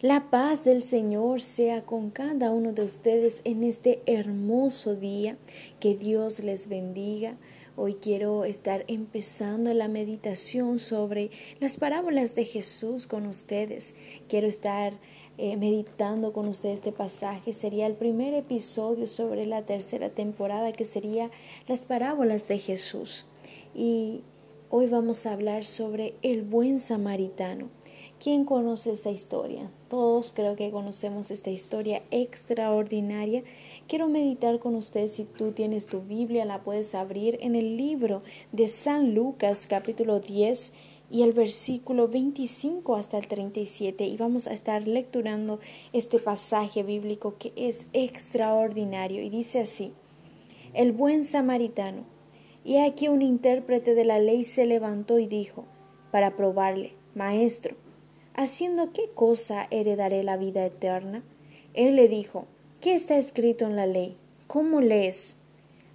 La paz del Señor sea con cada uno de ustedes en este hermoso día. Que Dios les bendiga. Hoy quiero estar empezando la meditación sobre las parábolas de Jesús con ustedes. Quiero estar eh, meditando con ustedes este pasaje. Sería el primer episodio sobre la tercera temporada que sería las parábolas de Jesús. Y hoy vamos a hablar sobre el buen samaritano. ¿Quién conoce esta historia? Todos creo que conocemos esta historia extraordinaria. Quiero meditar con ustedes. Si tú tienes tu Biblia, la puedes abrir en el libro de San Lucas, capítulo 10 y el versículo 25 hasta el 37. Y vamos a estar lecturando este pasaje bíblico que es extraordinario. Y dice así: El buen samaritano. Y aquí un intérprete de la ley se levantó y dijo, para probarle, Maestro, ¿haciendo qué cosa heredaré la vida eterna? Él le dijo, ¿qué está escrito en la ley? ¿Cómo lees?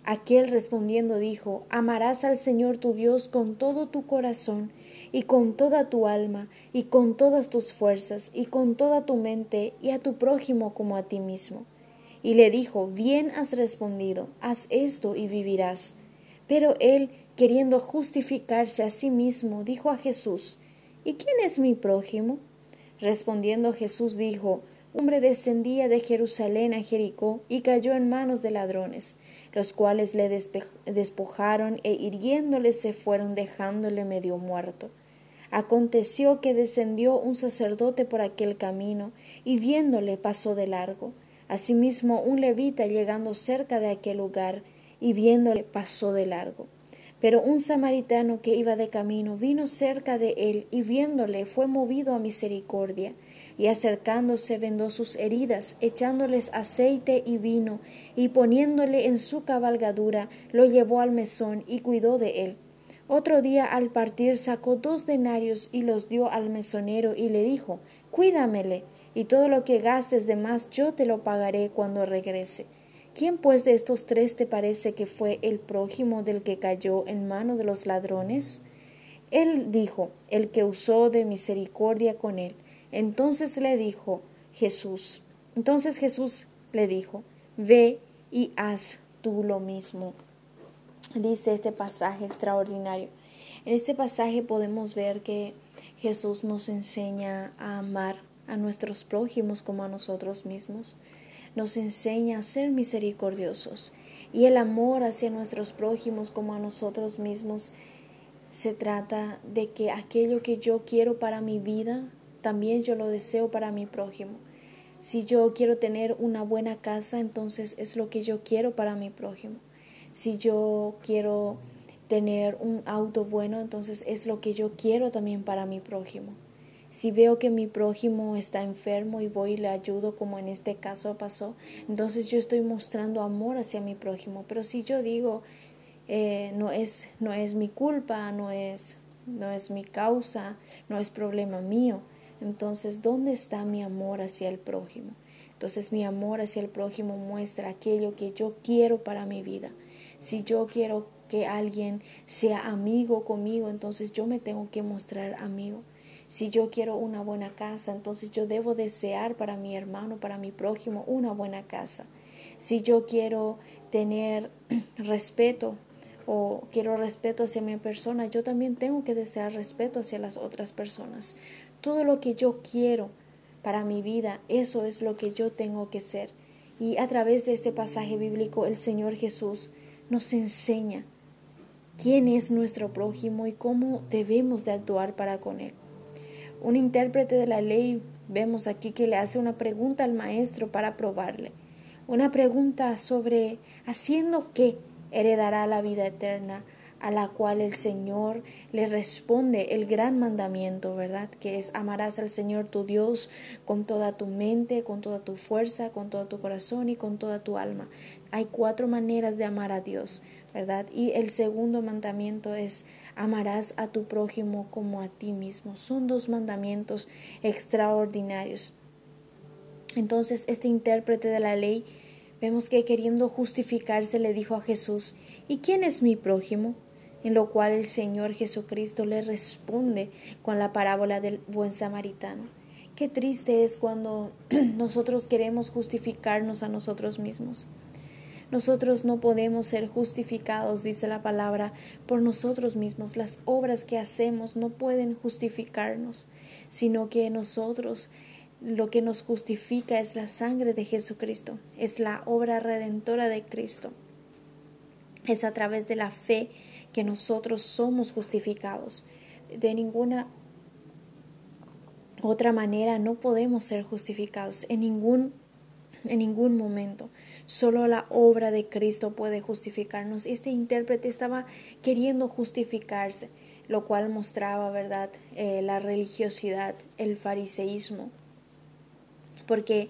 Aquel respondiendo dijo, Amarás al Señor tu Dios con todo tu corazón, y con toda tu alma, y con todas tus fuerzas, y con toda tu mente, y a tu prójimo como a ti mismo. Y le dijo, Bien has respondido, haz esto y vivirás. Pero él, queriendo justificarse a sí mismo, dijo a Jesús, ¿Y quién es mi prójimo? Respondiendo Jesús dijo, hombre descendía de Jerusalén a Jericó y cayó en manos de ladrones, los cuales le despojaron e hiriéndole se fueron dejándole medio muerto. Aconteció que descendió un sacerdote por aquel camino y viéndole pasó de largo. Asimismo un levita llegando cerca de aquel lugar y viéndole pasó de largo. Pero un samaritano que iba de camino vino cerca de él y viéndole fue movido a misericordia, y acercándose vendó sus heridas, echándoles aceite y vino, y poniéndole en su cabalgadura, lo llevó al mesón y cuidó de él. Otro día al partir sacó dos denarios y los dio al mesonero y le dijo Cuídamele, y todo lo que gastes de más yo te lo pagaré cuando regrese. ¿Quién pues de estos tres te parece que fue el prójimo del que cayó en mano de los ladrones? Él dijo, el que usó de misericordia con él. Entonces le dijo Jesús, entonces Jesús le dijo, ve y haz tú lo mismo. Dice este pasaje extraordinario. En este pasaje podemos ver que Jesús nos enseña a amar a nuestros prójimos como a nosotros mismos nos enseña a ser misericordiosos y el amor hacia nuestros prójimos como a nosotros mismos se trata de que aquello que yo quiero para mi vida, también yo lo deseo para mi prójimo. Si yo quiero tener una buena casa, entonces es lo que yo quiero para mi prójimo. Si yo quiero tener un auto bueno, entonces es lo que yo quiero también para mi prójimo. Si veo que mi prójimo está enfermo y voy y le ayudo, como en este caso pasó, entonces yo estoy mostrando amor hacia mi prójimo. Pero si yo digo, eh, no, es, no es mi culpa, no es, no es mi causa, no es problema mío, entonces, ¿dónde está mi amor hacia el prójimo? Entonces mi amor hacia el prójimo muestra aquello que yo quiero para mi vida. Si yo quiero que alguien sea amigo conmigo, entonces yo me tengo que mostrar amigo. Si yo quiero una buena casa, entonces yo debo desear para mi hermano, para mi prójimo, una buena casa. Si yo quiero tener respeto o quiero respeto hacia mi persona, yo también tengo que desear respeto hacia las otras personas. Todo lo que yo quiero para mi vida, eso es lo que yo tengo que ser. Y a través de este pasaje bíblico, el Señor Jesús nos enseña quién es nuestro prójimo y cómo debemos de actuar para con él. Un intérprete de la ley vemos aquí que le hace una pregunta al maestro para probarle. Una pregunta sobre haciendo qué heredará la vida eterna, a la cual el Señor le responde el gran mandamiento, ¿verdad? Que es amarás al Señor tu Dios con toda tu mente, con toda tu fuerza, con todo tu corazón y con toda tu alma. Hay cuatro maneras de amar a Dios, ¿verdad? Y el segundo mandamiento es amarás a tu prójimo como a ti mismo. Son dos mandamientos extraordinarios. Entonces, este intérprete de la ley, vemos que queriendo justificarse le dijo a Jesús, ¿y quién es mi prójimo? En lo cual el Señor Jesucristo le responde con la parábola del buen samaritano. Qué triste es cuando nosotros queremos justificarnos a nosotros mismos. Nosotros no podemos ser justificados, dice la palabra, por nosotros mismos. Las obras que hacemos no pueden justificarnos, sino que nosotros lo que nos justifica es la sangre de Jesucristo, es la obra redentora de Cristo. Es a través de la fe que nosotros somos justificados. De ninguna otra manera no podemos ser justificados en ningún en ningún momento. Solo la obra de Cristo puede justificarnos. Este intérprete estaba queriendo justificarse, lo cual mostraba, ¿verdad?, eh, la religiosidad, el fariseísmo. Porque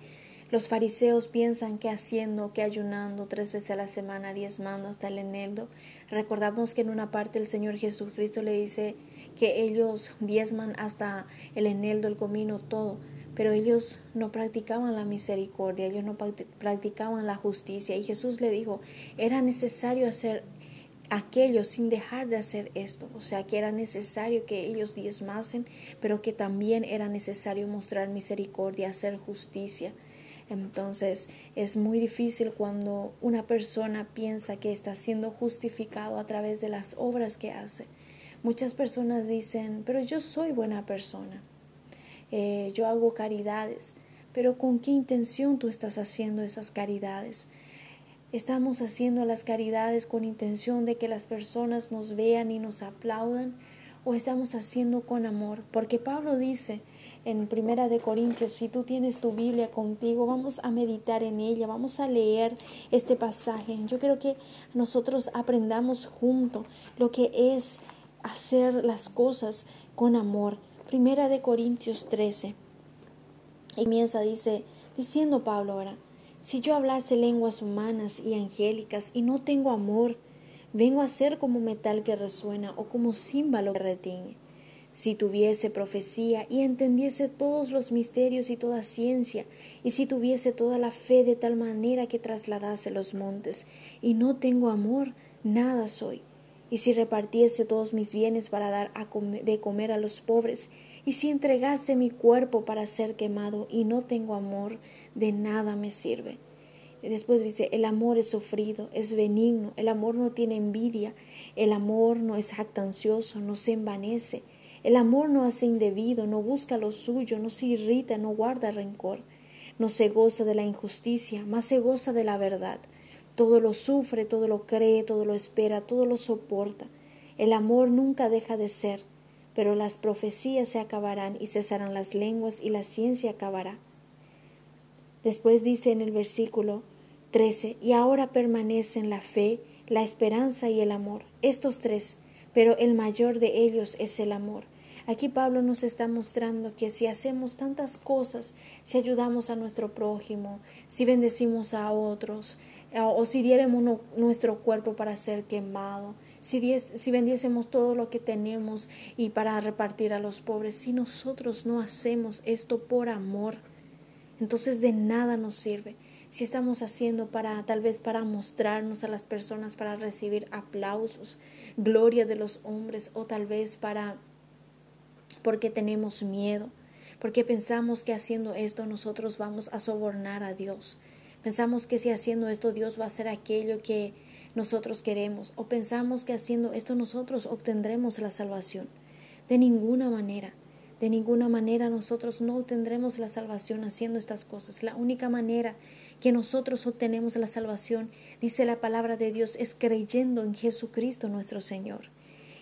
los fariseos piensan que haciendo, que ayunando tres veces a la semana, diezmando hasta el eneldo. Recordamos que en una parte el Señor Jesucristo le dice que ellos diezman hasta el eneldo, el comino, todo pero ellos no practicaban la misericordia, ellos no practicaban la justicia. Y Jesús le dijo, era necesario hacer aquello sin dejar de hacer esto. O sea, que era necesario que ellos diezmasen, pero que también era necesario mostrar misericordia, hacer justicia. Entonces es muy difícil cuando una persona piensa que está siendo justificado a través de las obras que hace. Muchas personas dicen, pero yo soy buena persona. Eh, yo hago caridades, pero ¿con qué intención tú estás haciendo esas caridades? ¿Estamos haciendo las caridades con intención de que las personas nos vean y nos aplaudan? ¿O estamos haciendo con amor? Porque Pablo dice en Primera de Corintios, si tú tienes tu Biblia contigo, vamos a meditar en ella, vamos a leer este pasaje. Yo creo que nosotros aprendamos junto lo que es hacer las cosas con amor. Primera de Corintios 13. Y comienza, dice, diciendo Pablo ahora, si yo hablase lenguas humanas y angélicas y no tengo amor, vengo a ser como metal que resuena o como címbalo que retiñe. Si tuviese profecía y entendiese todos los misterios y toda ciencia, y si tuviese toda la fe de tal manera que trasladase los montes, y no tengo amor, nada soy y si repartiese todos mis bienes para dar de comer a los pobres, y si entregase mi cuerpo para ser quemado y no tengo amor, de nada me sirve. Y después dice, el amor es sufrido, es benigno, el amor no tiene envidia, el amor no es jactancioso, no se envanece, el amor no hace indebido, no busca lo suyo, no se irrita, no guarda rencor, no se goza de la injusticia, más se goza de la verdad todo lo sufre, todo lo cree, todo lo espera, todo lo soporta. El amor nunca deja de ser, pero las profecías se acabarán y cesarán las lenguas y la ciencia acabará. Después dice en el versículo 13, y ahora permanecen la fe, la esperanza y el amor, estos tres, pero el mayor de ellos es el amor. Aquí Pablo nos está mostrando que si hacemos tantas cosas, si ayudamos a nuestro prójimo, si bendecimos a otros, o si diéramos nuestro cuerpo para ser quemado, si, si vendiésemos todo lo que tenemos y para repartir a los pobres, si nosotros no hacemos esto por amor, entonces de nada nos sirve. Si estamos haciendo para tal vez para mostrarnos a las personas, para recibir aplausos, gloria de los hombres o tal vez para porque tenemos miedo, porque pensamos que haciendo esto nosotros vamos a sobornar a Dios. Pensamos que si haciendo esto Dios va a hacer aquello que nosotros queremos o pensamos que haciendo esto nosotros obtendremos la salvación. De ninguna manera, de ninguna manera nosotros no obtendremos la salvación haciendo estas cosas. La única manera que nosotros obtenemos la salvación, dice la palabra de Dios, es creyendo en Jesucristo nuestro Señor.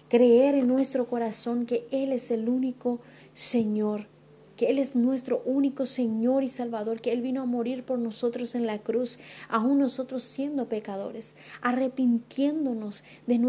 Creer en nuestro corazón que Él es el único Señor que Él es nuestro único Señor y Salvador, que Él vino a morir por nosotros en la cruz, aún nosotros siendo pecadores, arrepintiéndonos de,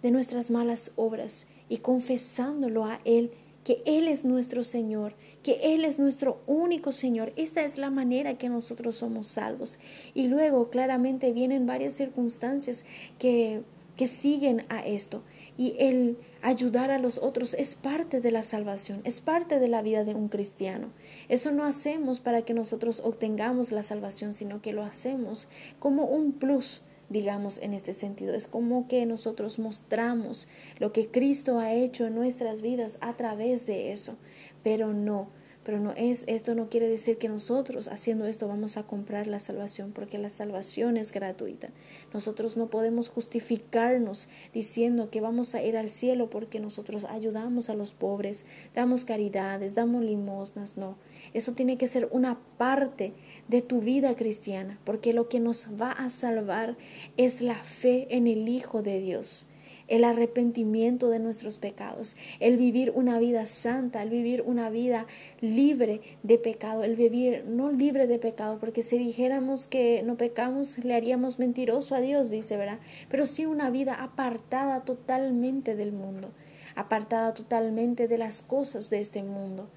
de nuestras malas obras y confesándolo a Él, que Él es nuestro Señor, que Él es nuestro único Señor. Esta es la manera que nosotros somos salvos. Y luego claramente vienen varias circunstancias que, que siguen a esto. Y el ayudar a los otros es parte de la salvación, es parte de la vida de un cristiano. Eso no hacemos para que nosotros obtengamos la salvación, sino que lo hacemos como un plus, digamos, en este sentido. Es como que nosotros mostramos lo que Cristo ha hecho en nuestras vidas a través de eso, pero no Pero no es, esto no quiere decir que nosotros haciendo esto vamos a comprar la salvación, porque la salvación es gratuita. Nosotros no podemos justificarnos diciendo que vamos a ir al cielo porque nosotros ayudamos a los pobres, damos caridades, damos limosnas, no. Eso tiene que ser una parte de tu vida cristiana, porque lo que nos va a salvar es la fe en el Hijo de Dios el arrepentimiento de nuestros pecados, el vivir una vida santa, el vivir una vida libre de pecado, el vivir no libre de pecado, porque si dijéramos que no pecamos, le haríamos mentiroso a Dios, dice, ¿verdad? Pero sí una vida apartada totalmente del mundo, apartada totalmente de las cosas de este mundo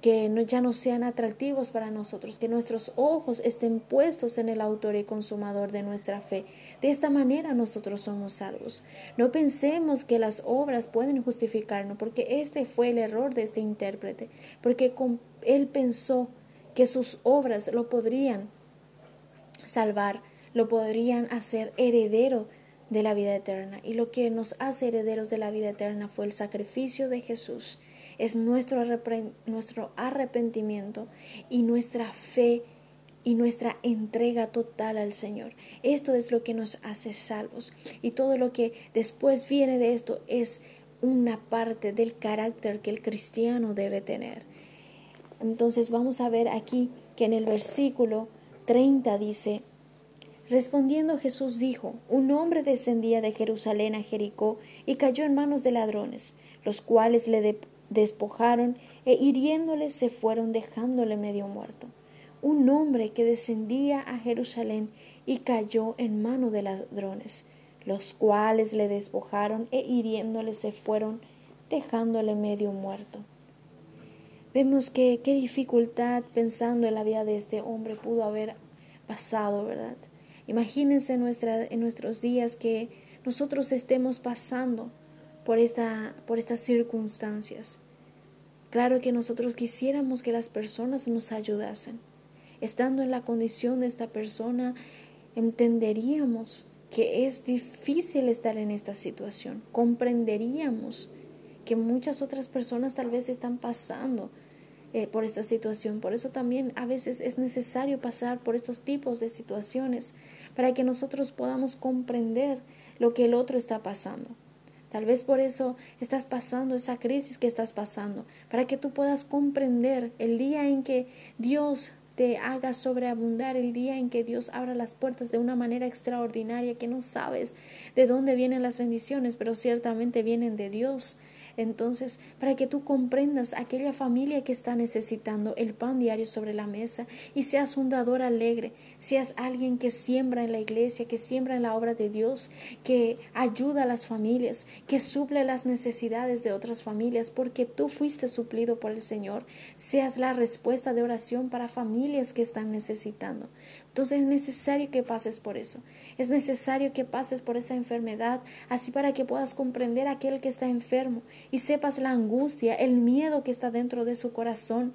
que ya no sean atractivos para nosotros, que nuestros ojos estén puestos en el autor y consumador de nuestra fe. De esta manera nosotros somos salvos. No pensemos que las obras pueden justificarnos, porque este fue el error de este intérprete, porque él pensó que sus obras lo podrían salvar, lo podrían hacer heredero de la vida eterna. Y lo que nos hace herederos de la vida eterna fue el sacrificio de Jesús es nuestro, nuestro arrepentimiento y nuestra fe y nuestra entrega total al Señor. Esto es lo que nos hace salvos. Y todo lo que después viene de esto es una parte del carácter que el cristiano debe tener. Entonces vamos a ver aquí que en el versículo 30 dice, Respondiendo Jesús dijo, un hombre descendía de Jerusalén a Jericó y cayó en manos de ladrones, los cuales le, despojaron e hiriéndole se fueron dejándole medio muerto. Un hombre que descendía a Jerusalén y cayó en mano de ladrones, los cuales le despojaron e hiriéndole se fueron dejándole medio muerto. Vemos que qué dificultad pensando en la vida de este hombre pudo haber pasado, ¿verdad? Imagínense en nuestros días que nosotros estemos pasando por, esta, por estas circunstancias. Claro que nosotros quisiéramos que las personas nos ayudasen. Estando en la condición de esta persona, entenderíamos que es difícil estar en esta situación. Comprenderíamos que muchas otras personas tal vez están pasando eh, por esta situación. Por eso también a veces es necesario pasar por estos tipos de situaciones para que nosotros podamos comprender lo que el otro está pasando. Tal vez por eso estás pasando esa crisis que estás pasando, para que tú puedas comprender el día en que Dios te haga sobreabundar, el día en que Dios abra las puertas de una manera extraordinaria, que no sabes de dónde vienen las bendiciones, pero ciertamente vienen de Dios. Entonces, para que tú comprendas aquella familia que está necesitando el pan diario sobre la mesa y seas un dador alegre, seas alguien que siembra en la iglesia, que siembra en la obra de Dios, que ayuda a las familias, que suple las necesidades de otras familias, porque tú fuiste suplido por el Señor, seas la respuesta de oración para familias que están necesitando. Entonces es necesario que pases por eso. Es necesario que pases por esa enfermedad, así para que puedas comprender a aquel que está enfermo y sepas la angustia, el miedo que está dentro de su corazón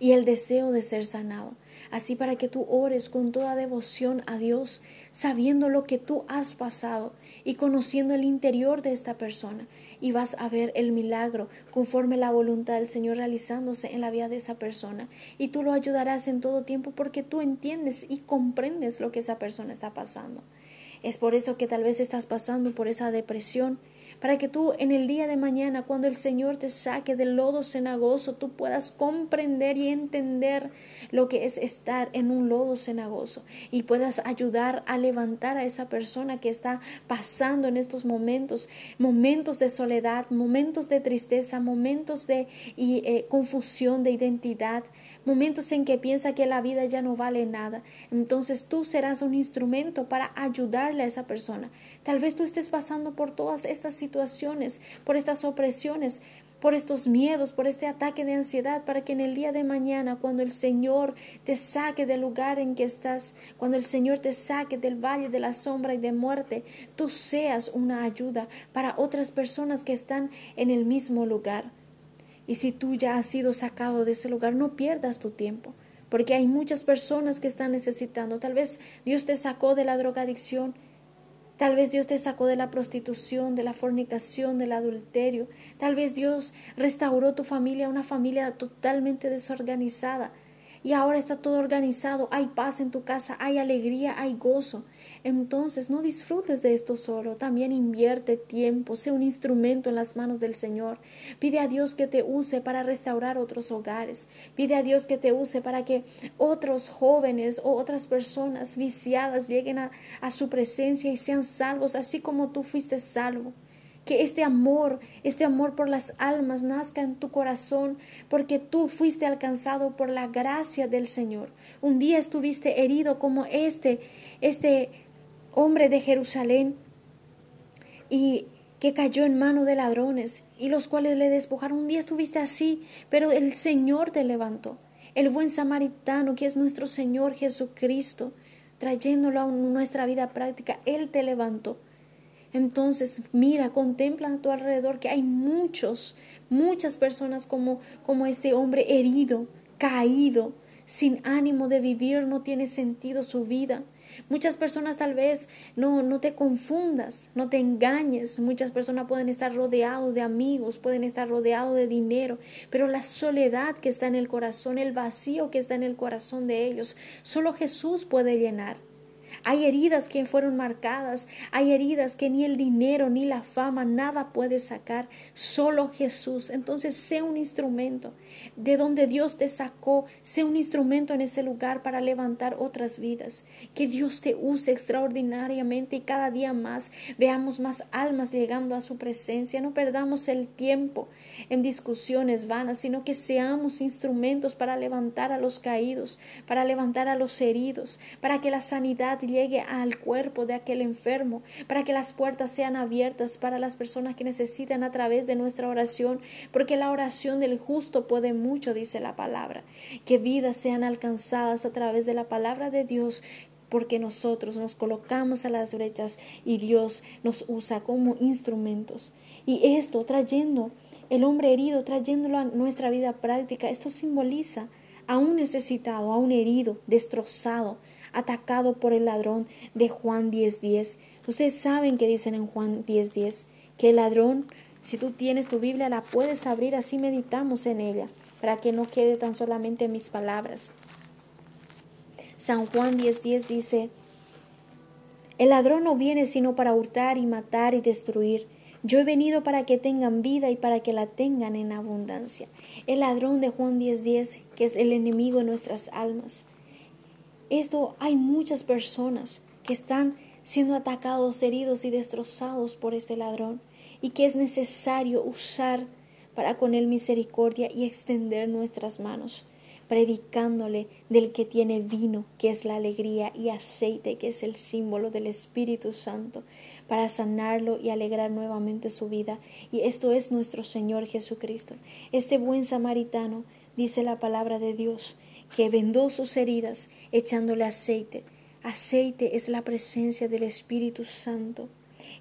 y el deseo de ser sanado. Así para que tú ores con toda devoción a Dios, sabiendo lo que tú has pasado y conociendo el interior de esta persona. Y vas a ver el milagro conforme la voluntad del Señor realizándose en la vida de esa persona. Y tú lo ayudarás en todo tiempo porque tú entiendes y comprendes lo que esa persona está pasando. Es por eso que tal vez estás pasando por esa depresión para que tú en el día de mañana, cuando el Señor te saque del lodo cenagoso, tú puedas comprender y entender lo que es estar en un lodo cenagoso y puedas ayudar a levantar a esa persona que está pasando en estos momentos, momentos de soledad, momentos de tristeza, momentos de eh, confusión de identidad, momentos en que piensa que la vida ya no vale nada. Entonces tú serás un instrumento para ayudarle a esa persona. Tal vez tú estés pasando por todas estas situaciones, por estas opresiones, por estos miedos, por este ataque de ansiedad, para que en el día de mañana, cuando el Señor te saque del lugar en que estás, cuando el Señor te saque del valle de la sombra y de muerte, tú seas una ayuda para otras personas que están en el mismo lugar. Y si tú ya has sido sacado de ese lugar, no pierdas tu tiempo, porque hay muchas personas que están necesitando. Tal vez Dios te sacó de la drogadicción Tal vez Dios te sacó de la prostitución, de la fornicación, del adulterio. Tal vez Dios restauró tu familia, una familia totalmente desorganizada y ahora está todo organizado, hay paz en tu casa, hay alegría, hay gozo. Entonces no disfrutes de esto solo, también invierte tiempo, sé un instrumento en las manos del Señor. Pide a Dios que te use para restaurar otros hogares. Pide a Dios que te use para que otros jóvenes o otras personas viciadas lleguen a, a su presencia y sean salvos, así como tú fuiste salvo que este amor, este amor por las almas nazca en tu corazón, porque tú fuiste alcanzado por la gracia del Señor. Un día estuviste herido como este, este hombre de Jerusalén, y que cayó en mano de ladrones y los cuales le despojaron. Un día estuviste así, pero el Señor te levantó. El buen samaritano, que es nuestro Señor Jesucristo, trayéndolo a nuestra vida práctica, Él te levantó. Entonces, mira, contempla a tu alrededor que hay muchos, muchas personas como, como este hombre herido, caído, sin ánimo de vivir, no tiene sentido su vida. Muchas personas tal vez no, no te confundas, no te engañes. Muchas personas pueden estar rodeados de amigos, pueden estar rodeados de dinero, pero la soledad que está en el corazón, el vacío que está en el corazón de ellos, solo Jesús puede llenar. Hay heridas que fueron marcadas, hay heridas que ni el dinero ni la fama, nada puede sacar, solo Jesús. Entonces, sé un instrumento de donde Dios te sacó, sé un instrumento en ese lugar para levantar otras vidas. Que Dios te use extraordinariamente y cada día más veamos más almas llegando a su presencia. No perdamos el tiempo en discusiones vanas, sino que seamos instrumentos para levantar a los caídos, para levantar a los heridos, para que la sanidad llegue al cuerpo de aquel enfermo, para que las puertas sean abiertas para las personas que necesitan a través de nuestra oración, porque la oración del justo puede mucho, dice la palabra, que vidas sean alcanzadas a través de la palabra de Dios porque nosotros nos colocamos a las brechas y Dios nos usa como instrumentos. Y esto trayendo el hombre herido, trayéndolo a nuestra vida práctica, esto simboliza a un necesitado, a un herido, destrozado, atacado por el ladrón de Juan 10:10. Ustedes saben que dicen en Juan 10:10 que el ladrón, si tú tienes tu Biblia, la puedes abrir, así meditamos en ella, para que no quede tan solamente en mis palabras. San Juan 10:10 dice, el ladrón no viene sino para hurtar y matar y destruir. Yo he venido para que tengan vida y para que la tengan en abundancia. El ladrón de Juan 10:10, que es el enemigo de nuestras almas. Esto hay muchas personas que están siendo atacados, heridos y destrozados por este ladrón y que es necesario usar para con él misericordia y extender nuestras manos, predicándole del que tiene vino, que es la alegría, y aceite, que es el símbolo del Espíritu Santo, para sanarlo y alegrar nuevamente su vida. Y esto es nuestro Señor Jesucristo. Este buen samaritano, dice la palabra de Dios, que vendó sus heridas echándole aceite. Aceite es la presencia del Espíritu Santo.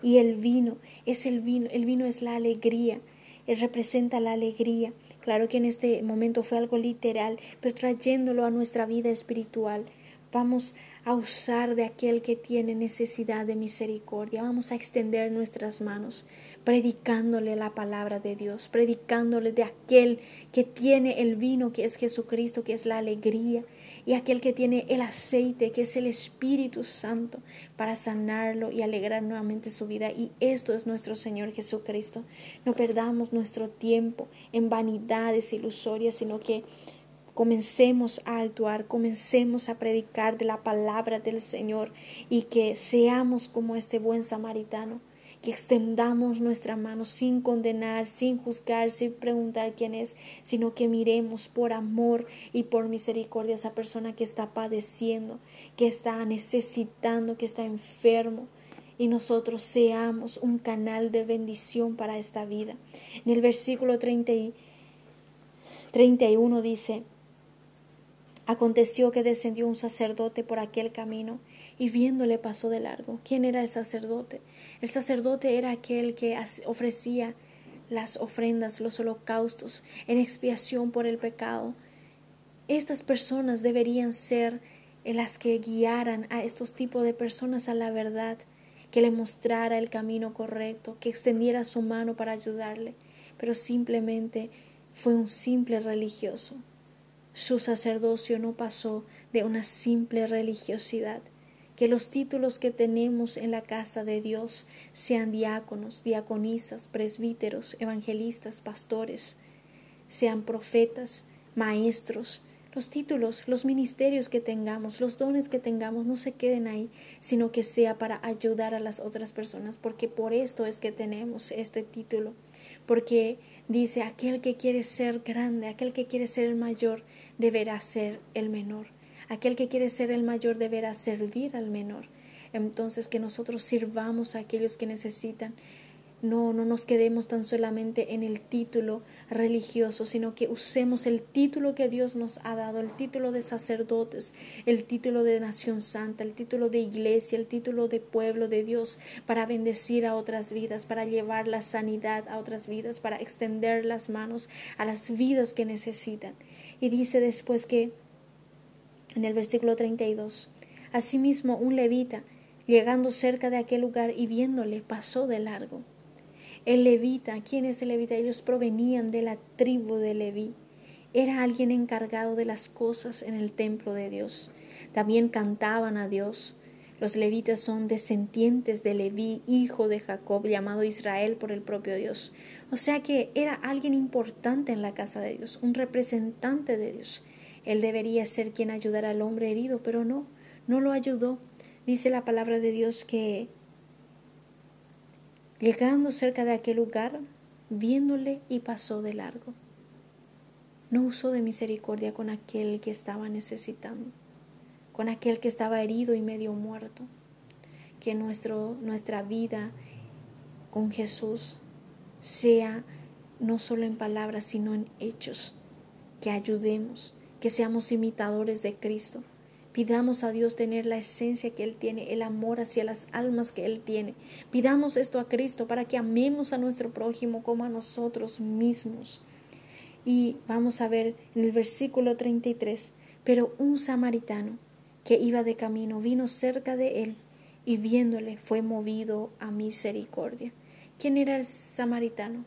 Y el vino es el vino, el vino es la alegría, representa la alegría. Claro que en este momento fue algo literal, pero trayéndolo a nuestra vida espiritual, vamos a usar de aquel que tiene necesidad de misericordia, vamos a extender nuestras manos predicándole la palabra de Dios, predicándole de aquel que tiene el vino, que es Jesucristo, que es la alegría, y aquel que tiene el aceite, que es el Espíritu Santo, para sanarlo y alegrar nuevamente su vida. Y esto es nuestro Señor Jesucristo. No perdamos nuestro tiempo en vanidades ilusorias, sino que comencemos a actuar, comencemos a predicar de la palabra del Señor y que seamos como este buen samaritano que extendamos nuestra mano sin condenar, sin juzgar, sin preguntar quién es, sino que miremos por amor y por misericordia a esa persona que está padeciendo, que está necesitando, que está enfermo y nosotros seamos un canal de bendición para esta vida. En el versículo 30 y 31 dice, Aconteció que descendió un sacerdote por aquel camino y viéndole pasó de largo. ¿Quién era el sacerdote? El sacerdote era aquel que ofrecía las ofrendas, los holocaustos en expiación por el pecado. Estas personas deberían ser las que guiaran a estos tipos de personas a la verdad, que le mostrara el camino correcto, que extendiera su mano para ayudarle, pero simplemente fue un simple religioso. Su sacerdocio no pasó de una simple religiosidad. Que los títulos que tenemos en la casa de Dios sean diáconos, diaconisas, presbíteros, evangelistas, pastores, sean profetas, maestros, los títulos, los ministerios que tengamos, los dones que tengamos, no se queden ahí, sino que sea para ayudar a las otras personas, porque por esto es que tenemos este título, porque dice, aquel que quiere ser grande, aquel que quiere ser el mayor, deberá ser el menor, aquel que quiere ser el mayor deberá servir al menor. Entonces que nosotros sirvamos a aquellos que necesitan, no, no nos quedemos tan solamente en el título religioso, sino que usemos el título que Dios nos ha dado, el título de sacerdotes, el título de nación santa, el título de iglesia, el título de pueblo de Dios, para bendecir a otras vidas, para llevar la sanidad a otras vidas, para extender las manos a las vidas que necesitan. Y dice después que, en el versículo 32, asimismo un levita, llegando cerca de aquel lugar y viéndole, pasó de largo. El levita, ¿quién es el levita? Ellos provenían de la tribu de Leví. Era alguien encargado de las cosas en el templo de Dios. También cantaban a Dios. Los levitas son descendientes de Leví, hijo de Jacob, llamado Israel por el propio Dios. O sea que era alguien importante en la casa de Dios, un representante de Dios. Él debería ser quien ayudara al hombre herido, pero no, no lo ayudó. Dice la palabra de Dios que Llegando cerca de aquel lugar, viéndole y pasó de largo. No usó de misericordia con aquel que estaba necesitando, con aquel que estaba herido y medio muerto. Que nuestro, nuestra vida con Jesús sea no solo en palabras, sino en hechos. Que ayudemos, que seamos imitadores de Cristo Pidamos a Dios tener la esencia que Él tiene, el amor hacia las almas que Él tiene. Pidamos esto a Cristo para que amemos a nuestro prójimo como a nosotros mismos. Y vamos a ver en el versículo 33, pero un samaritano que iba de camino vino cerca de él y viéndole fue movido a misericordia. ¿Quién era el samaritano?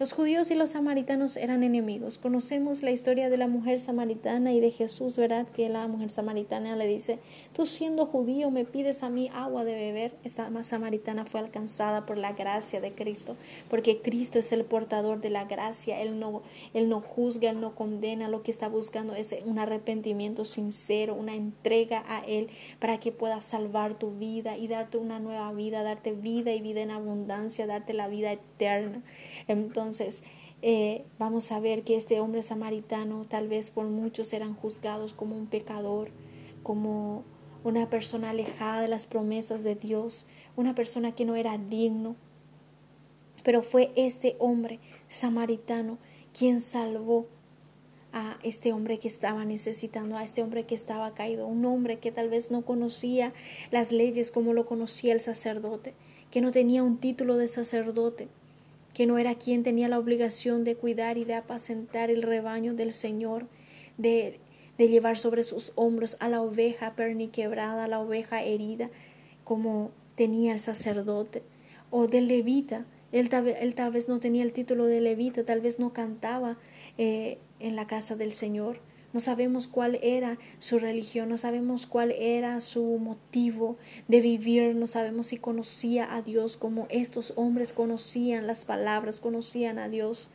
Los judíos y los samaritanos eran enemigos. Conocemos la historia de la mujer samaritana y de Jesús, ¿verdad? Que la mujer samaritana le dice, tú siendo judío me pides a mí agua de beber. Esta samaritana fue alcanzada por la gracia de Cristo, porque Cristo es el portador de la gracia. Él no, él no juzga, Él no condena. Lo que está buscando es un arrepentimiento sincero, una entrega a Él para que pueda salvar tu vida y darte una nueva vida, darte vida y vida en abundancia, darte la vida eterna. Entonces, eh, vamos a ver que este hombre samaritano tal vez por muchos eran juzgados como un pecador, como una persona alejada de las promesas de Dios, una persona que no era digno. Pero fue este hombre samaritano quien salvó a este hombre que estaba necesitando, a este hombre que estaba caído, un hombre que tal vez no conocía las leyes como lo conocía el sacerdote, que no tenía un título de sacerdote, que no era quien tenía la obligación de cuidar y de apacentar el rebaño del Señor, de, de llevar sobre sus hombros a la oveja perniquebrada, a la oveja herida, como tenía el sacerdote, o del levita. Él tal, él tal vez no tenía el título de levita, tal vez no cantaba eh, en la casa del Señor, no sabemos cuál era su religión, no sabemos cuál era su motivo de vivir, no sabemos si conocía a Dios como estos hombres conocían las palabras, conocían a Dios.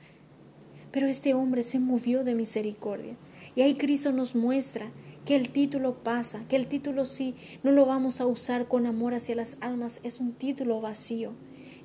Pero este hombre se movió de misericordia. Y ahí Cristo nos muestra que el título pasa, que el título sí no lo vamos a usar con amor hacia las almas, es un título vacío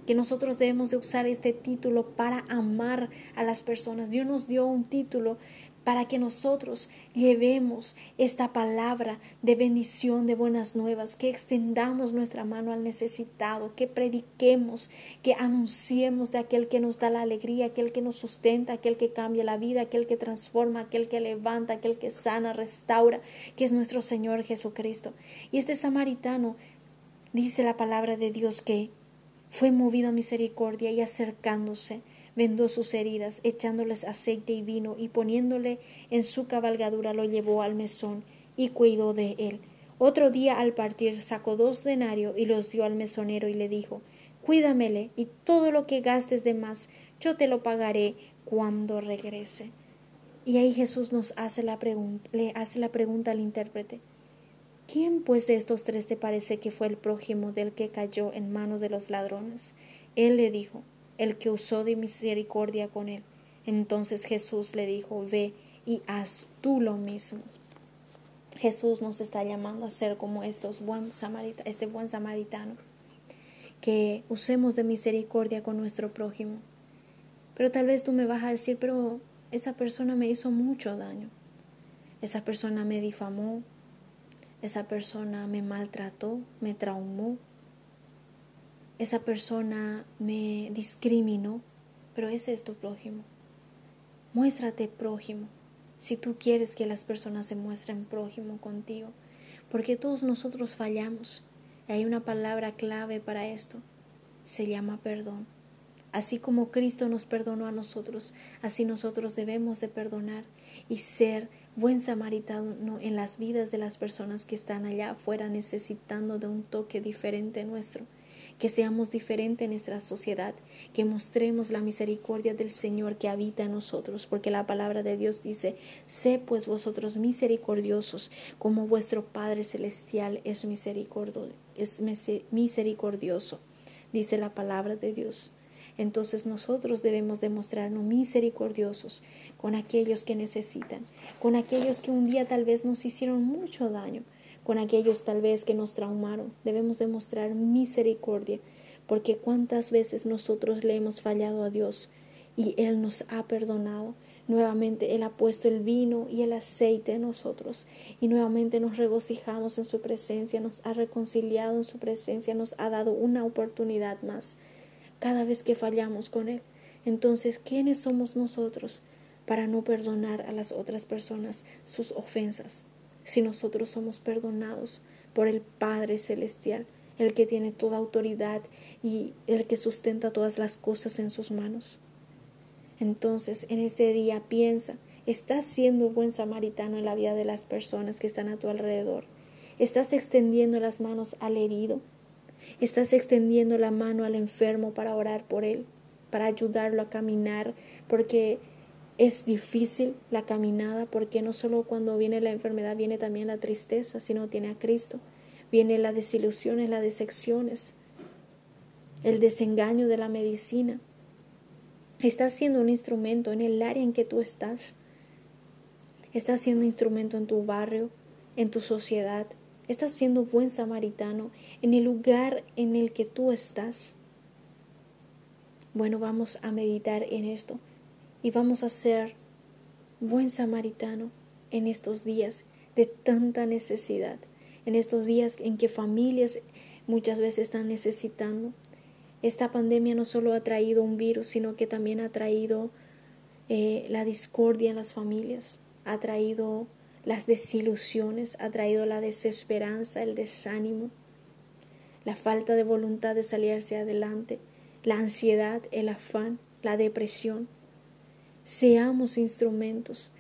que nosotros debemos de usar este título para amar a las personas. Dios nos dio un título para que nosotros llevemos esta palabra de bendición, de buenas nuevas, que extendamos nuestra mano al necesitado, que prediquemos, que anunciemos de aquel que nos da la alegría, aquel que nos sustenta, aquel que cambia la vida, aquel que transforma, aquel que levanta, aquel que sana, restaura, que es nuestro Señor Jesucristo. Y este samaritano dice la palabra de Dios que fue movido a misericordia y acercándose, vendó sus heridas, echándoles aceite y vino, y poniéndole en su cabalgadura lo llevó al mesón y cuidó de él. Otro día al partir sacó dos denarios y los dio al mesonero y le dijo Cuídamele y todo lo que gastes de más yo te lo pagaré cuando regrese. Y ahí Jesús nos hace la le hace la pregunta al intérprete. ¿Quién pues de estos tres te parece que fue el prójimo del que cayó en manos de los ladrones? Él le dijo, el que usó de misericordia con él. Entonces Jesús le dijo, ve y haz tú lo mismo. Jesús nos está llamando a ser como estos buen samarita, este buen samaritano, que usemos de misericordia con nuestro prójimo. Pero tal vez tú me vas a decir, pero esa persona me hizo mucho daño. Esa persona me difamó. Esa persona me maltrató, me traumó. Esa persona me discriminó. Pero ese es tu prójimo. Muéstrate prójimo si tú quieres que las personas se muestren prójimo contigo, porque todos nosotros fallamos. Hay una palabra clave para esto, se llama perdón. Así como Cristo nos perdonó a nosotros, así nosotros debemos de perdonar y ser buen samaritano en las vidas de las personas que están allá afuera necesitando de un toque diferente nuestro que seamos diferentes en nuestra sociedad, que mostremos la misericordia del Señor que habita en nosotros, porque la palabra de Dios dice, sé pues vosotros misericordiosos, como vuestro Padre Celestial es, es misericordioso, dice la palabra de Dios. Entonces nosotros debemos demostrarnos misericordiosos con aquellos que necesitan, con aquellos que un día tal vez nos hicieron mucho daño, con aquellos tal vez que nos traumaron. Debemos demostrar misericordia, porque cuántas veces nosotros le hemos fallado a Dios y Él nos ha perdonado. Nuevamente Él ha puesto el vino y el aceite en nosotros y nuevamente nos regocijamos en su presencia, nos ha reconciliado en su presencia, nos ha dado una oportunidad más cada vez que fallamos con Él. Entonces, ¿quiénes somos nosotros para no perdonar a las otras personas sus ofensas? Si nosotros somos perdonados por el Padre Celestial, el que tiene toda autoridad y el que sustenta todas las cosas en sus manos. Entonces, en este día piensa, ¿estás siendo buen samaritano en la vida de las personas que están a tu alrededor? ¿Estás extendiendo las manos al herido? ¿Estás extendiendo la mano al enfermo para orar por él, para ayudarlo a caminar? Porque es difícil la caminada porque no solo cuando viene la enfermedad viene también la tristeza, sino tiene a Cristo. Viene la desilusiones, las decepciones, el desengaño de la medicina. Estás siendo un instrumento en el área en que tú estás. Estás siendo instrumento en tu barrio, en tu sociedad. Estás siendo buen samaritano en el lugar en el que tú estás. Bueno, vamos a meditar en esto y vamos a ser buen samaritano en estos días de tanta necesidad, en estos días en que familias muchas veces están necesitando. Esta pandemia no solo ha traído un virus, sino que también ha traído eh, la discordia en las familias, ha traído las desilusiones, ha traído la desesperanza, el desánimo, la falta de voluntad de salir hacia adelante, la ansiedad, el afán, la depresión. Seamos instrumentos,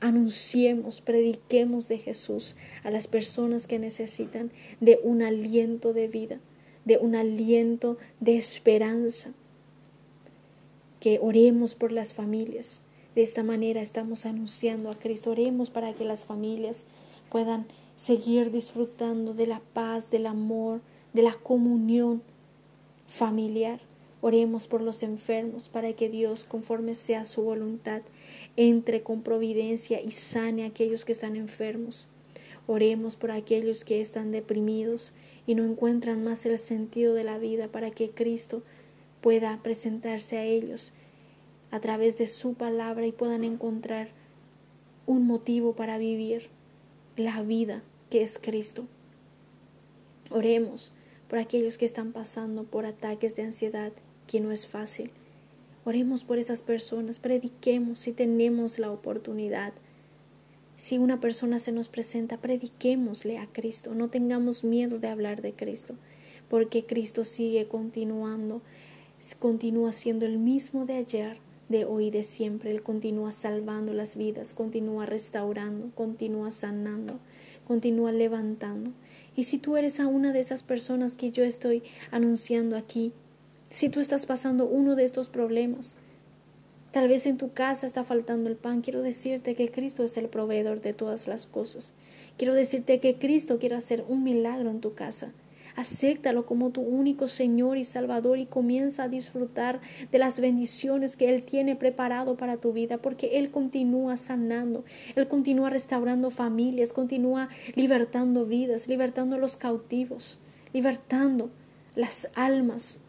anunciemos, prediquemos de Jesús a las personas que necesitan de un aliento de vida, de un aliento de esperanza. Que oremos por las familias. De esta manera estamos anunciando a Cristo. Oremos para que las familias puedan seguir disfrutando de la paz, del amor, de la comunión familiar. Oremos por los enfermos para que Dios, conforme sea su voluntad, entre con providencia y sane a aquellos que están enfermos. Oremos por aquellos que están deprimidos y no encuentran más el sentido de la vida para que Cristo pueda presentarse a ellos a través de su palabra y puedan encontrar un motivo para vivir la vida que es Cristo. Oremos por aquellos que están pasando por ataques de ansiedad que no es fácil. Oremos por esas personas, prediquemos si tenemos la oportunidad. Si una persona se nos presenta, prediquémosle a Cristo, no tengamos miedo de hablar de Cristo, porque Cristo sigue continuando, continúa siendo el mismo de ayer, de hoy de siempre. Él continúa salvando las vidas, continúa restaurando, continúa sanando, continúa levantando. Y si tú eres a una de esas personas que yo estoy anunciando aquí, si tú estás pasando uno de estos problemas, tal vez en tu casa está faltando el pan, quiero decirte que Cristo es el proveedor de todas las cosas. Quiero decirte que Cristo quiere hacer un milagro en tu casa. Acéptalo como tu único Señor y Salvador y comienza a disfrutar de las bendiciones que Él tiene preparado para tu vida, porque Él continúa sanando, Él continúa restaurando familias, continúa libertando vidas, libertando a los cautivos, libertando las almas.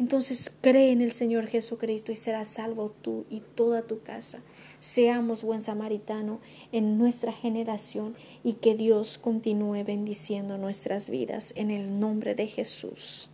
Entonces cree en el Señor Jesucristo y serás salvo tú y toda tu casa. Seamos buen samaritano en nuestra generación y que Dios continúe bendiciendo nuestras vidas en el nombre de Jesús.